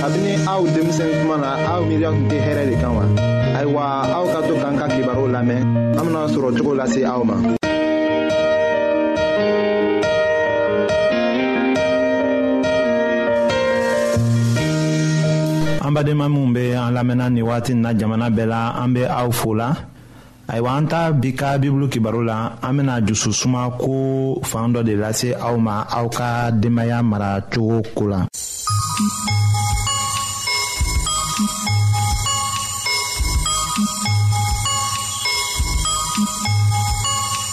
kabini aw denmisɛn kuma na aw miiriya tun tɛ hɛrɛ de kan wa ayiwa aw ka to k'an ka kibaruw lamɛn an bena sɔrɔ cogo lase aw ma an badenma minw be an lamɛnna ni wati na jamana bɛɛ la an be aw fola ayiwa an ta bi ka bibulu kibaru la an bena jusu suma ko fan dɔ de lase aw ma aw ka denbaaya mara cogo ko la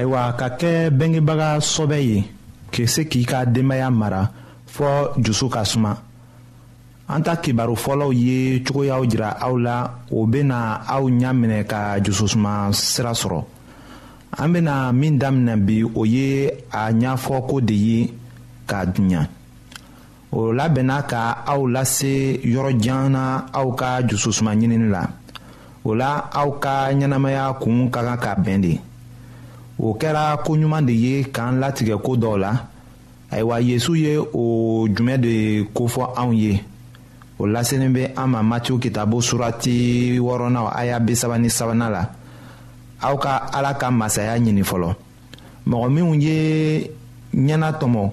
ayiwa ka kɛ bɛngebaga sɔbɛ ye k'i se k'i ka denbaya mara fɔ dusu ka suma an ta kibaru fɔlɔw ye cogoyaw jira aw la o bɛna aw ɲɛ minɛ ka dususuma sira sɔrɔ an bɛna min daminɛ bi o ye a ɲɛfɔ ko de ye k'a dunya o labɛnna ka aw lase yɔrɔ jan na aw ka dususuma ɲinini la o la aw ka ɲɛnamaya kun ka kan ka bɛn de o kɛra ko ɲuman de ye k'an latigɛ ko dɔw la ayiwa yesu ye o jumɛn de kofɔ anw ye o lasenin bɛ an ma matiw kitabo surati wɔɔrɔnan aya bi saba ni sabanan la aw ka ala ka masaya ɲini fɔlɔ mɔgɔ minnu ye ɲɛna tɔmɔ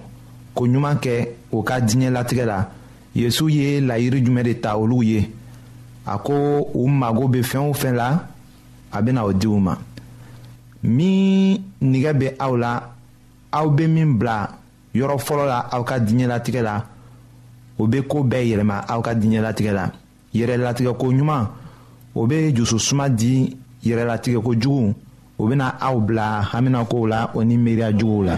ko ɲuman kɛ o ka diɲɛ latigɛ la yesu ye layiri jumɛn de ta olu ye a ko u mago bɛ fɛn o fɛn la a bɛna o di u ma min nɛgɛ bɛ aw la aw bɛ min bila yɔrɔ fɔlɔ la aw ka diɲɛlatigɛ la o bɛ ko bɛɛ yɛlɛma aw ka diɲɛlatigɛ la yɛrɛlatigɛko ɲuman o bɛ dususuma di yɛrɛlatigɛko jugu o bɛna aw bila haminakow la o ni miiriya juguw la.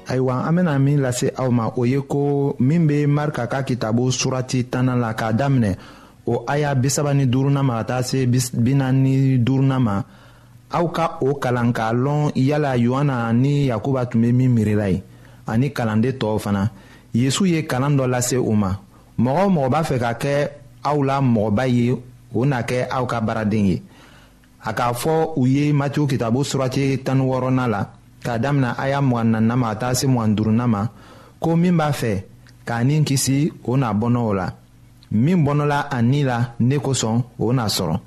ayiwa an bena min lase aw ma o ye ko min be marika ka kitabu surati tannan la k'a daminɛ o aya bisaba ni duruna ma ka taa se bina ni duruna ma aw ka o kalan k'a lɔn yala yohana ni yakuba tun be min miirila ye ani kalanden tɔɔw fana yezu ye kalan dɔ lase u ma mɔgɔ o mɔgɔ b'a fɛ ka kɛ aw la mɔgɔba ye o na kɛ aw ka baaraden ye a k'a fɔ u ye matiw kitabu surati tan wɔɔrɔnan la k'a damina a y'a mugan nanna ma ka taa se mugan durunna ma ko min b'a fɛ k'a ni kisi o n'a bɔnɔ o la min bɔnɔla a ni la ne kosɔn o n'a sɔrɔ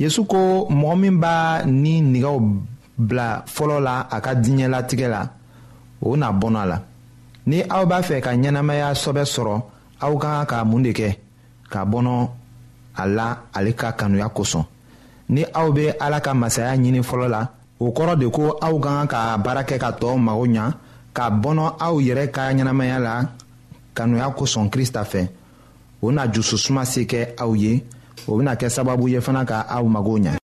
yesu ko mɔgɔ min b'a ni nigɛw bila fɔlɔ la a ka diɲɛlatigɛ la o n'a bɔnɔ a la ni aw b'a fɛ ka ɲɛnamaya sɔbɛ sɔrɔ aw ka kan ka mun de kɛ ka bɔnɔ a la ale ka kanuya kosɔn ni aw bɛ ala ka masaya ɲini fɔlɔ la o kɔrɔ de ko aw ka kan ka baara kɛ ka tɔɔw mago ɲa ka bɔnɔ aw yɛrɛ ka ɲɛnamaya la kanuya kosɔn krista fɛ o na jususuma se kɛ aw ye o bɛna kɛ sababu ye fana ka aw mago ɲa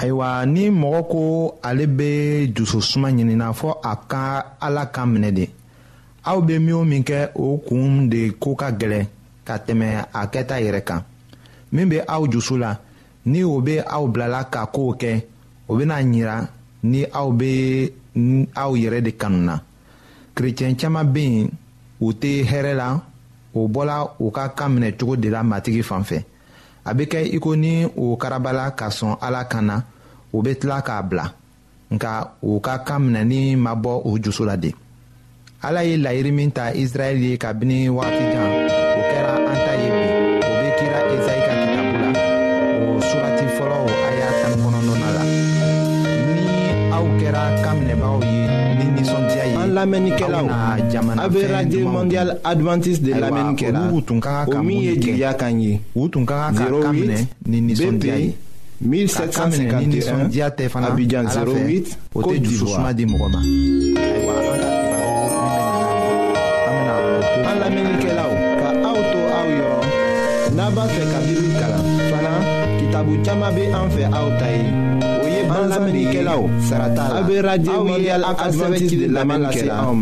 ayiwa ni mɔgɔ ko ale bɛ dususuma ɲinina fɔ a ka ala ka minɛ de aw bɛ min o min kɛ o kun de ko ka gɛlɛn ka tɛmɛ a kɛta yɛrɛ kan min bɛ aw dusu la ni o bɛ aw bilala ka kow kɛ o bɛna ɲira ni aw bɛ aw yɛrɛ de kanu na kerecɛn caman bɛ yen u tɛ hɛrɛ la o bɔla u ka kan minɛ cogo de la matigi fan fɛ a bɛ kɛ iko ni o karabala ka sɔn ala kan na o bɛ tila k'a bila. nka u ka kan minɛni ma bɔ u jusu la de ala ye layiri min ta israɛl ye kabini wagati jan o kɛra an ta ye bi o bɛ kira ezai ka kitabu la o surati fɔlɔ a y'a tan kɔnɔnɔna la ni aw kɛra kan minɛbagaw ye ni nisɔndiya ye an lamɛnnikɛlaw a bɛ radio mondial adventiste de lamɛnni kɛra o min ye jigiya kan ye u tun ka kan ka kan minɛ ni nisɔndiya ye 1751 Abidjan 08 Côte d'Ivoire an lamɛnnikɛlaw ka aw to aw yɔrɔ n'a b'a fɛ ka bibulu kalan fana kitabu caman bɛ an fɛ aw ta ye o ye bansamɛnnikɛlaw sara t'a la aw bɛ radio mondial adventiste de lamɛnni kɛ la an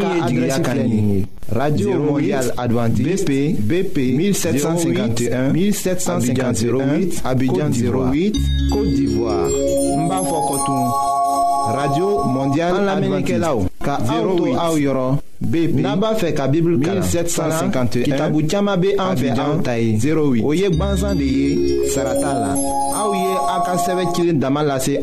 ka adrɛsi filɛ nin ye Radio Mondiale Adventiste BP BP 1751 1751 Abidjan 08 Côte d'Ivoire Mbafokotoum Radio Mondiale Adventiste ka 08 aw yɔrɔ BP n'a b'a fɛ ka Bible kalan 1751 kitabu caman bɛ an fɛ an ta ye 08 o ye gbansan de ye sara t'a la aw ye aw ka sɛbɛn cilen dama lase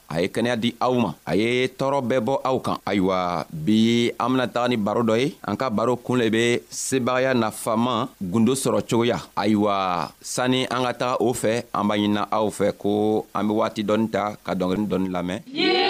a ye kɛnɛya di aw ma a ye tɔɔrɔ bɛɛ bɔ aw kan ayiwa bi an bena taga ni baro dɔ ye an ka baro kun le be sebagaya nafaman gundo sɔrɔ cogoya ayiwa sanni an ka taga o fɛ an b'a ɲinina aw fɛ ko an be waati dɔɔni ta ka dɔngeri dɔɔni lamɛn yeah!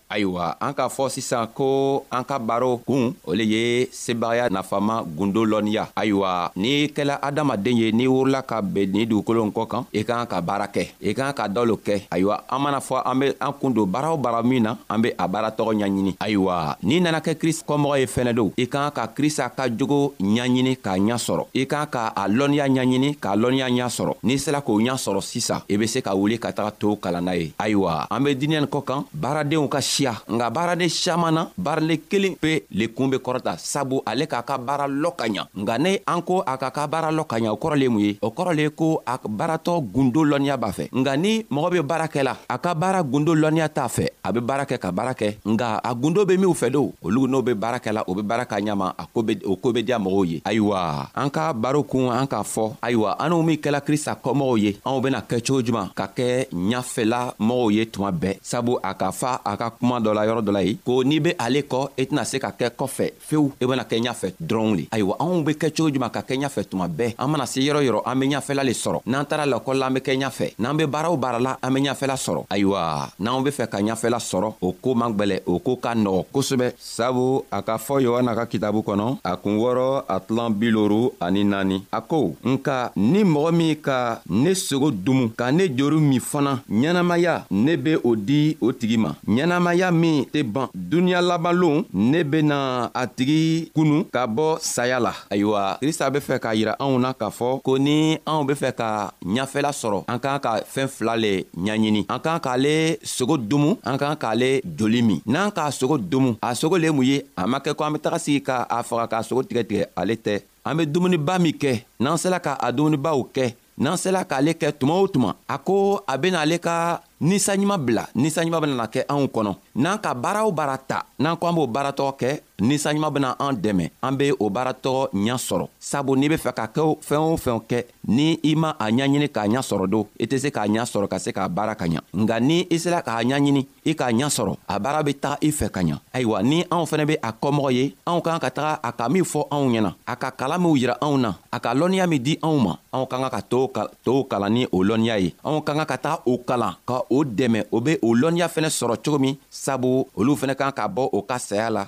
ayiwa an k'a fɔ sisan ko an ka baro kun o le ye sebagaya nafama gundo lɔnniya ayiwa n'i kɛla adamaden ye n'i wurila ka ben ni dugukolo kɔ kan i kan ka baara kɛ i kan ka dalo kɛ ayiwa an mana fɔ an be an kun don baara o baara min na an be a baara tɔgɔ ɲaɲini ayiwa n'i nana kɛ krist kɔmɔgɔ ye fɛnɛ don i kan ka krista ka jogo ɲaɲini k'a ɲa sɔrɔ i kan ka a lɔnniya ɲaɲini k'a lɔnniya ɲa sɔrɔ n'i sela k'o ɲa sɔrɔ sisan i be se ka wuli ka taga to kalanna ye ayiwa an be dinɛ kɔ kan baaradenw ka siya nka baaraden siaman na baarale kelen pe le kuun be kɔrɔta sabu ale k'a ka baara lɔ ka ɲa nka ne an ko a ka ka baara lɔ ka ɲa o kɔrɔ le mun ye o kɔrɔ le ko a baaratɔ gundo lɔnniya b'a fɛ nka ni mɔgɔ be baara kɛ la a ka baara gundo lɔnniya t'a fɛ a be baara kɛ ka baara kɛ nka a gundo be minw fɛ do olu n'o be baara kɛ la o be baara ka ɲama a ko bɛ o ko bɛ diya mɔgɔw ye ayiwa an ka baro kun an k'a fɔ ayiwa an n'u min kɛla krista kɔmɔgɔw ye anw bɛna kɛ cogo juman ka kɛ ɲafɛla mɔgɔw ye tuma bɛɛ sabu a ka fa a ka kuma dɔ la yɔrɔ dɔ la ye ko n'i be ale kɔ i e tɛna se ka kɛ kɔfɛ fewu i e bena kɛ ɲafɛ dɔrɔnw le ayiwa anw be kɛ cogo juman ka kɛ ɲafɛ tuma bɛɛ an mana se yɔrɔ yɔrɔ an be ɲafɛla le sɔrɔ n'an tara lakɔli la an be kɛ ɲafɛ n'an be baara o baara la an be ɲafɛla sɔrɔ ayiwa n'anw be fɛ ka ɲafɛla sɔrɔ o ko man gwɛlɛ o ko ka nɔgɔ kosɛbɛ sabu a ka fɔ yohana ka kitabu kɔnɔ a kun wɔrɔ a tilan biloru ani naani a ko nka ni mɔgɔ min ka ne sogo dumu ka ne joru min fana ɲɛnamaya ne be o di o tigi ma ɲɛnamaya min tɛ ban duniɲa labanlon ne bena a tigi kunu ka bɔ saya la ayiwa krista be fɛ k'a yira anw na k'a fɔ ko ni anw be fɛ ka ɲafɛla sɔrɔ an k'an ka fɛɛn fila le ɲaɲini an k'an k'ale sogo domu an k'an k'ale joli min n'an k'a sogo domu a sogo le mun ye a ma kɛ ko an be taga sigi ka a faga k'a sogo tigɛ tigɛ ale tɛ an be dumuniba min kɛ n'an sela ka a dumunibaw kɛ n'an sela k'ale kɛ tuma o tuma a ko a bena ale ka ninsanɲuman bila ninsanɲuman benana kɛ anw kɔnɔ n'an ka baara o baara ta n'an ko an b'o baaratɔgɔ kɛ ninsanɲuman bena an dɛmɛ an be o baaratɔgɔ ɲa sɔrɔ sabu n'i be fɛ ka kɛ fɛɛn o fɛnw kɛ ni i ma a ɲaɲini k'a ɲa sɔrɔ don i tɛ se k'a ɲa sɔrɔ ka se k'a baara ka ɲa nka ni i sela k'a ɲaɲini i k'a ɲa sɔrɔ a baara be taga i fɛ ka ɲa ayiwa ni anw fɛnɛ be a kɔmɔgɔ ye anw kan ka taga a ka min fɔ anw ɲɛna a ka kalan minw yira anw na a ka lɔnniya min di anw ma anw ka ka ka tow ka tow kalan ni o lɔnniya ye anw ka ka ka taga o kalan ka o dɛmɛ o be o lɔnniya fɛnɛ sɔrɔ cogo min sabu olu fɛnɛ kan ka bɔ o ka saya la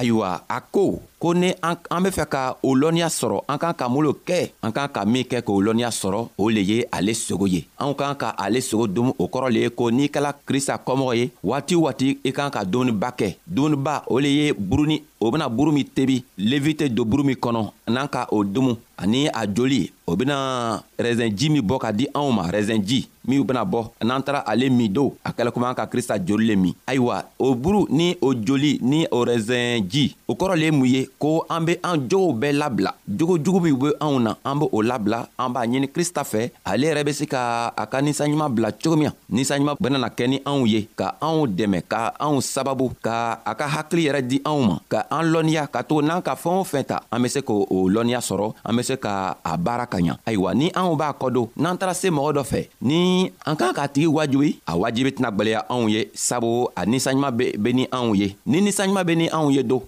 ayiwa a ko ko ni an an be fɛ ka o lɔnniya sɔrɔ an kan ka mun lo kɛ an kan ka min kɛ k'o lɔnniya sɔrɔ o le ye ale sogo ye anw kan ka ale sogo domu o kɔrɔ le ye ko n'i kɛla krista kɔmɔgɔ ye waati waati i kan ka dumuniba kɛ dumuniba o le ye buruni o bena buru min tebi levite don buru min kɔnɔ n'an ka o dumu ani a joli o bena rɛzɛnji min bɔ ka di anw ma rɛzɛnji minw bena bɔ n'an tara ale min do a kɛla komi an ka krista joli le min ayiwa o buru ni o joli ni o rɛzɛnji o kɔrɔ le ye mun ye ko an be an jogow bɛɛ labila jogo jugu minw be anw na an be o labila an b'a ɲini krista fɛ ale yɛrɛ be se ka a ka ninsanɲuman bila cogo min na ninsanɲuman benana kɛ ni anw ye ka anw dɛmɛ ka anw sababu ka a ka hakili yɛrɛ di anw ma ka an lɔnniya ka to n'an ka fɛɛn o fɛn ta an be se k'o o lɔnniya sɔrɔ an be se ka a baara ka ɲa ayiwa ni anw b'a kɔdon n'an taara se mɔgɔ dɔ fɛ ni an k'an k'a tigi wajibi a wajibi tɛna gwɛlɛya anw ye sabu a ninsanɲuman be ni anw ye ni ninsanɲuman be ni anw ye don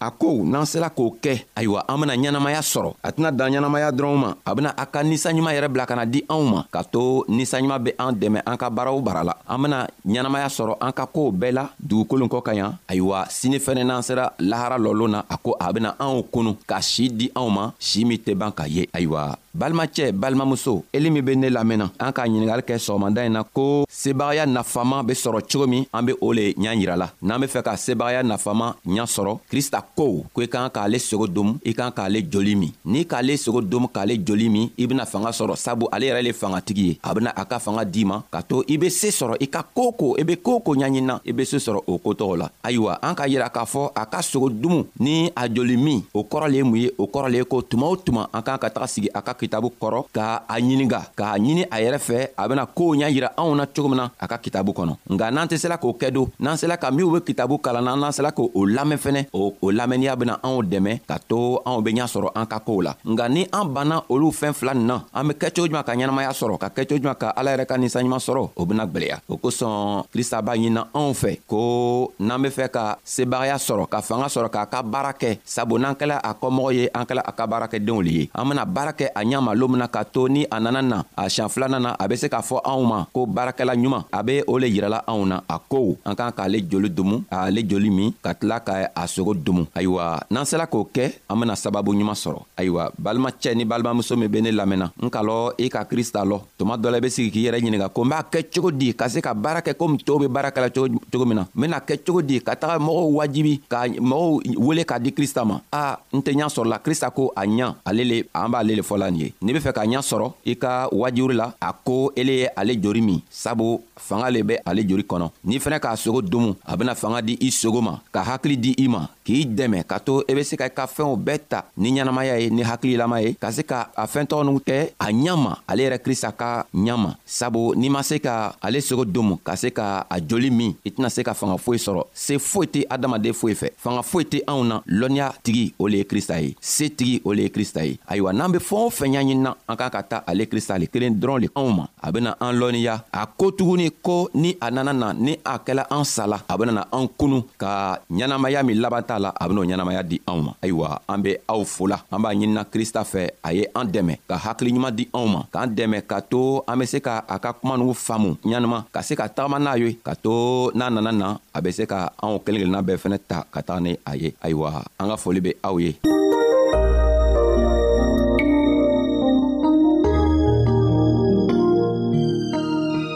a ko n'an sela k'o kɛ ayiwa an bena ɲɛnamaya sɔrɔ a tɛna dan ɲɛnamaya dɔrɔnw ma a bena a ka ninsanɲuman yɛrɛ bila ka na di anw ma ka to ninsanɲuman be an dɛmɛ an ka baaraw bara la an bena ɲɛnamaya sɔrɔ an ka koow bɛɛ la dugukolon kɔ ka yan ayiwa sini fɛnɛ n'an sera lahara lɔlon na a ko a bena anw kunu ka sii di anw ma sii min tɛ ban ka ye ayiwa balimacɛ balimamuso eli min be ne lamɛnna an k'a ɲiningari kɛ sɔgɔmada ɲi na ko sebagaya nafama be sɔrɔ cogo min an be o le ɲa yira la n'an be fɛ ka sebagaya nafama ɲa sɔrɔ krista kow ko i kan k'ale sogo domu i kan k'ale joli min n'i k'ale sogo domu k'ale joli min i bena fanga sɔrɔ sabu ale yɛrɛ le fangatigi ye a bena a ka fanga di ma ka to i be see sɔrɔ i ka koo ko i be koo ko ɲaɲinina i be see sɔrɔ o kotɔgɔ la ayiwa an k'a yira k'a fɔ a ka sogo dumu ni a joli min o kɔrɔ le ye mun ye o kɔrɔ le ye ko tuma o tuma an k'an ka taga sigi a ka kitabu kɔrɔ ka a ɲininga k'a ɲini a yɛrɛ fɛ a bena koow ɲa yira anw na cogo min na a ka kitabu kɔnɔ nka n'an tɛ sela k'o kɛ don n'an sela ka minw be kitabu kalan na n'an sela k'o lamɛn fɛnɛ o o lamɛnniya bena anw dɛmɛ ka to anw be ɲa sɔrɔ an ka koow la nka ni an banna olu fɛn fila nin na an be kɛ cogo juman ka ɲɛnamaya sɔrɔ ka kɛ cogo juman ka ala yɛrɛ ka ninsanɲuman sɔrɔ o bena gwɛlɛya o kosɔn krista b'a ɲinina anw fɛ ko n'an be fɛ ka sebagaya sɔrɔ ka fanga sɔrɔ k'a ka baara kɛ sabu n'an kɛla a kɔmɔgɔ ye an kɛla a ka baarakɛdenw le ye an bena baara kɛ a ɲa ma loon min na k'a to ni a nana na a siɲan filanan na a be se k'a fɔ anw ma ko baarakɛla ɲuman a be o le yirala anw na a ko an k'an k'ale joli dumu ale joli min ka tila ka a sogo dumu ayiwa n'an sela k'o kɛ an bena sababu ɲuman sɔrɔ ayiwa balimacɛ ni balimamuso min be ne lamɛnna n kalɔ i ka krista lɔ tuma dɔ la i bɛ sigi k'i yɛrɛ ɲininka ko n b'a kɛ cogo di ka se ka baara kɛ komi tɔw bɛ baara kɛla cogo min na n bɛna kɛ cogo di ka taga mɔgɔw wajibi ka mɔgɔw wele k'a di krista ma a n tɛ ɲa sɔrɔla krista ko a ɲa ale le an b'ale le fɔla nin ye n'i bɛ fɛ ka ɲa sɔrɔ i ka wajuri la a ko ele ye ale jori min sabu fanga le bɛ ale jori kɔnɔ n'i fɛnɛ k'a sogo domu a bɛna fanga di i sogo ma ka hakili di i ma k'i dɛmɛ ka to i e be se ka i ka fɛnw bɛɛ ta ni ɲɛnamaya ye ni hakililama ye ka se ka a fɛn tɔgɔnu kɛ a ɲama ale yɛrɛ krista ka ɲama sabu n'i ma se ka ale sogo domu ka se ka a joli min i tɛna se ka fanga foyi sɔrɔ se foyi tɛ adamaden foyi fɛ fanga foyi tɛ anw na lɔnniya tigi o le ye krista ye se tigi o le ye krista ye ayiwa n'an be fɛɛn o fɛn ɲaɲinina an k'a ka ta ale krista ale kelen dɔrɔn le anw ma a bena an lɔnniya a ko tuguni ko ni a nana na ni a kɛla an sala a benana an kunu ka ɲɛnamaya min laban t'a la a ben'o ɲɛnamaya di anw ma ayiwa an be aw fola an b'a ɲinina krista fɛ a ye an dɛmɛ ka hakiliɲuman di anw ma k'an dɛmɛ ka to an be se ka a ka kuma n'u faamu ɲanima ka se ka tagama n'a ye ka to n'a nana na a be se ka anw kelen kelenna bɛɛ fɛnɛ ta ka taga ni a ye ayiwa an ka foli be aw ye